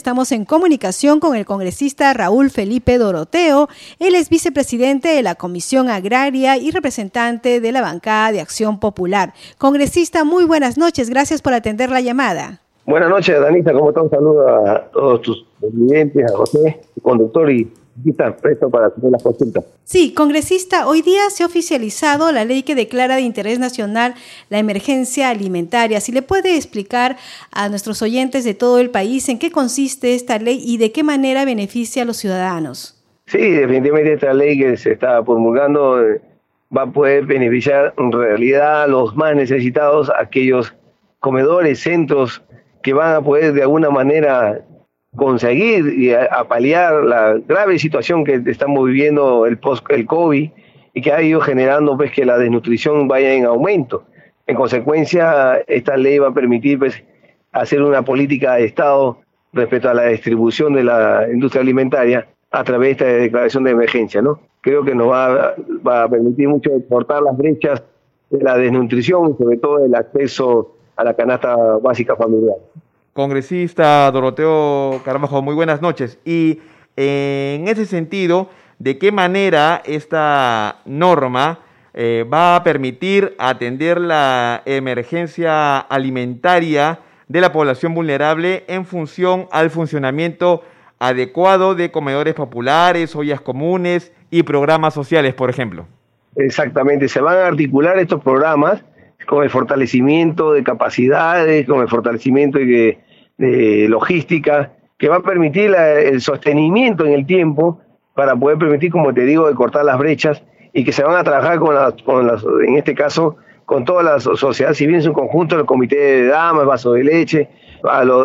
Estamos en comunicación con el congresista Raúl Felipe Doroteo. Él es vicepresidente de la Comisión Agraria y representante de la bancada de Acción Popular. Congresista, muy buenas noches. Gracias por atender la llamada. Buenas noches, Danita. ¿Cómo estás? Un saludo a todos tus clientes, a José, conductor y para hacer las consultas. Sí, congresista, hoy día se ha oficializado la ley que declara de interés nacional la emergencia alimentaria. Si le puede explicar a nuestros oyentes de todo el país en qué consiste esta ley y de qué manera beneficia a los ciudadanos. Sí, definitivamente esta ley que se está promulgando eh, va a poder beneficiar en realidad a los más necesitados, aquellos comedores, centros que van a poder de alguna manera conseguir y a, paliar la grave situación que estamos viviendo el post el COVID y que ha ido generando pues que la desnutrición vaya en aumento. En consecuencia, esta ley va a permitir pues hacer una política de Estado respecto a la distribución de la industria alimentaria a través de esta declaración de emergencia, ¿no? Creo que nos va, va a permitir mucho cortar las brechas de la desnutrición sobre todo el acceso a la canasta básica familiar congresista Doroteo Caramajo, muy buenas noches. Y en ese sentido, ¿de qué manera esta norma eh, va a permitir atender la emergencia alimentaria de la población vulnerable en función al funcionamiento adecuado de comedores populares, ollas comunes y programas sociales, por ejemplo? Exactamente, se van a articular estos programas con el fortalecimiento de capacidades, con el fortalecimiento de, logística, que va a permitir el sostenimiento en el tiempo para poder permitir, como te digo, de cortar las brechas y que se van a trabajar con, las, con las, en este caso, con toda la sociedad civil en su conjunto, el comité de damas, vaso de leche, a los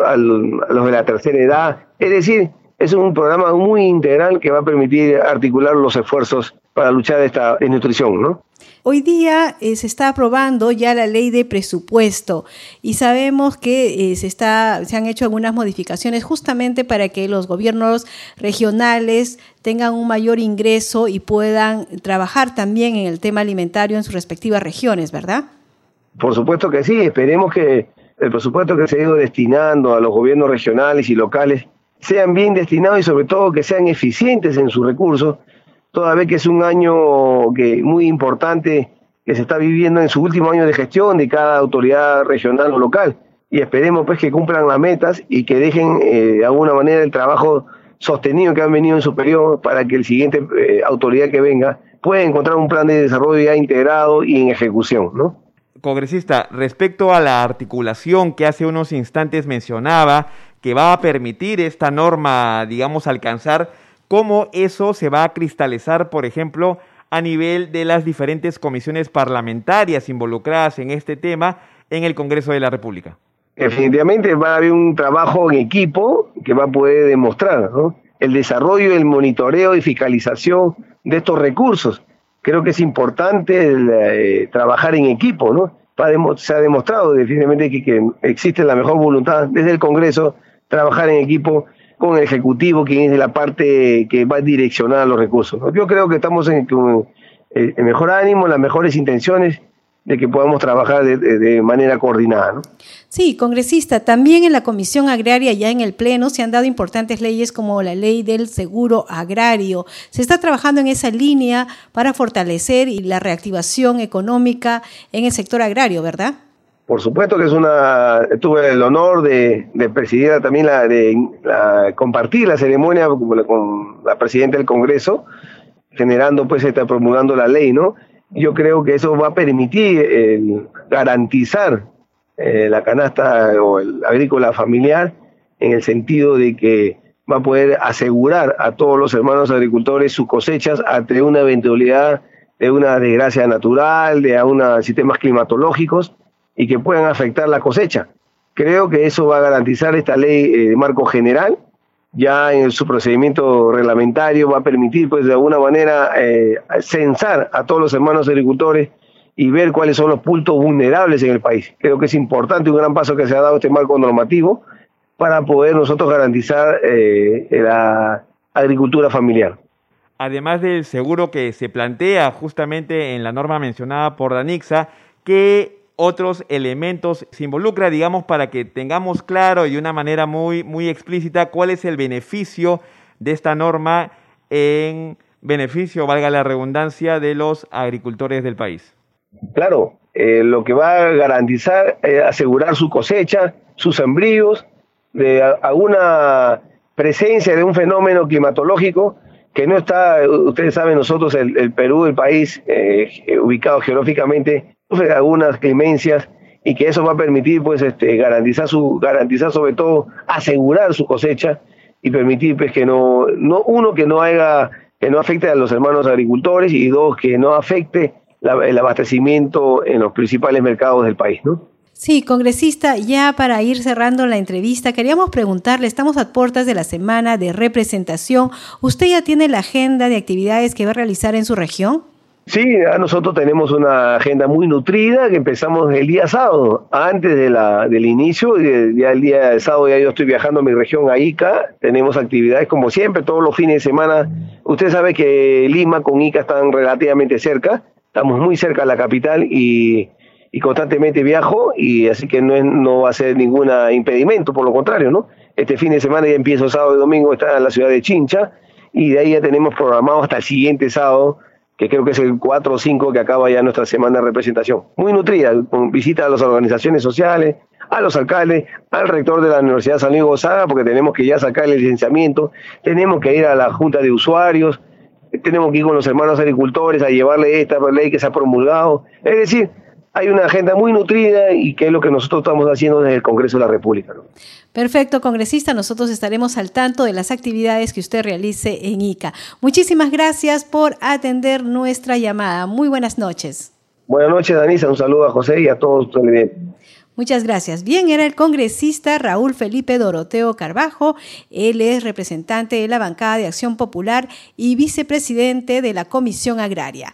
de la tercera edad. Es decir, es un programa muy integral que va a permitir articular los esfuerzos para luchar esta desnutrición, ¿no? Hoy día eh, se está aprobando ya la ley de presupuesto y sabemos que eh, se, está, se han hecho algunas modificaciones justamente para que los gobiernos regionales tengan un mayor ingreso y puedan trabajar también en el tema alimentario en sus respectivas regiones, ¿verdad? Por supuesto que sí, esperemos que el presupuesto que se ha ido destinando a los gobiernos regionales y locales sean bien destinados y sobre todo que sean eficientes en sus recursos, toda vez que es un año que muy importante que se está viviendo en su último año de gestión de cada autoridad regional o local. Y esperemos pues que cumplan las metas y que dejen eh, de alguna manera el trabajo sostenido que han venido en su periodo para que el siguiente eh, autoridad que venga pueda encontrar un plan de desarrollo ya integrado y en ejecución, ¿no? Congresista, respecto a la articulación que hace unos instantes mencionaba, que va a permitir esta norma, digamos, alcanzar, ¿cómo eso se va a cristalizar, por ejemplo, a nivel de las diferentes comisiones parlamentarias involucradas en este tema en el Congreso de la República? Definitivamente va a haber un trabajo en equipo que va a poder demostrar el desarrollo, el monitoreo y fiscalización de estos recursos. Creo que es importante eh, trabajar en equipo, ¿no? Se ha demostrado definitivamente que, que existe la mejor voluntad desde el Congreso trabajar en equipo con el Ejecutivo, quien es de la parte que va a direccionar los recursos. Yo creo que estamos en, el mejor ánimo, las mejores intenciones de que podamos trabajar de, manera coordinada. ¿no? Sí, congresista, también en la Comisión Agraria, ya en el Pleno, se han dado importantes leyes como la ley del seguro agrario. Se está trabajando en esa línea para fortalecer la reactivación económica en el sector agrario, ¿verdad? Por supuesto que es una, tuve el honor de, presidir también la, de compartir la ceremonia con la presidenta del Congreso, generando pues está promulgando la ley, ¿no? Yo creo que eso va a permitir garantizar eh, la canasta o el agrícola familiar en el sentido de que va a poder asegurar a todos los hermanos agricultores sus cosechas ante una eventualidad de una desgracia natural, de unos sistemas climatológicos y que puedan afectar la cosecha. Creo que eso va a garantizar esta ley eh, de marco general, ya en su procedimiento reglamentario va a permitir, pues de alguna manera, eh, censar a todos los hermanos agricultores y ver cuáles son los puntos vulnerables en el país. Creo que es importante un gran paso que se ha dado este marco normativo para poder nosotros garantizar eh, la agricultura familiar. Además del seguro que se plantea justamente en la norma mencionada por Danixa, que otros elementos se involucra, digamos, para que tengamos claro y de una manera muy, muy explícita cuál es el beneficio de esta norma en beneficio, valga la redundancia, de los agricultores del país? Claro, eh, lo que va a garantizar, es asegurar su cosecha, sus sembríos, de alguna presencia de un fenómeno climatológico que no está, ustedes saben, nosotros, el, Perú, el país eh, ubicado geográficamente, algunas clemencias y que eso va a permitir, pues, este, garantizar su, garantizar sobre todo, asegurar su cosecha y permitir, pues, que no, no uno que no haga, que no afecte a los hermanos agricultores y dos que no afecte el abastecimiento en los principales mercados del país, ¿no? Sí, congresista, ya para ir cerrando la entrevista, queríamos preguntarle, estamos a puertas de la semana de representación. ¿Usted ya tiene la agenda de actividades que va a realizar en su región? Sí, nosotros tenemos una agenda muy nutrida que empezamos el día sábado, antes de la, del inicio, ya el día sábado ya yo estoy viajando a mi región, a Ica, tenemos actividades como siempre, todos los fines de semana. Usted sabe que Lima con Ica están relativamente cerca, estamos muy cerca de la capital y y constantemente viajo y así que no, no va a ser ningún impedimento, por lo contrario, ¿no? Este fin de semana ya empiezo sábado y domingo, está en la ciudad de Chincha y de ahí ya tenemos programado hasta el siguiente sábado, que creo que es el 4 o 5 que acaba ya nuestra semana de representación. Muy nutrida, con visita a las organizaciones sociales, a los alcaldes, al rector de la Universidad San Luis Gonzaga, porque tenemos que ya sacar el licenciamiento, tenemos que ir a la Junta de Usuarios, tenemos que ir con los hermanos agricultores a llevarle esta ley que se ha promulgado. Es decir, hay una agenda muy nutrida y que es lo que nosotros estamos haciendo desde el Congreso de la República. Perfecto, congresista. Nosotros estaremos al tanto de las actividades que usted realice en ICA. Muchísimas gracias por atender nuestra llamada. Muy buenas noches. Buenas noches, Danisa. Un saludo a José y a todos. Muchas gracias. Bien, era el congresista Raúl Felipe Doroteo Carbajo. Él es representante de la bancada de Acción Popular y vicepresidente de la Comisión Agraria.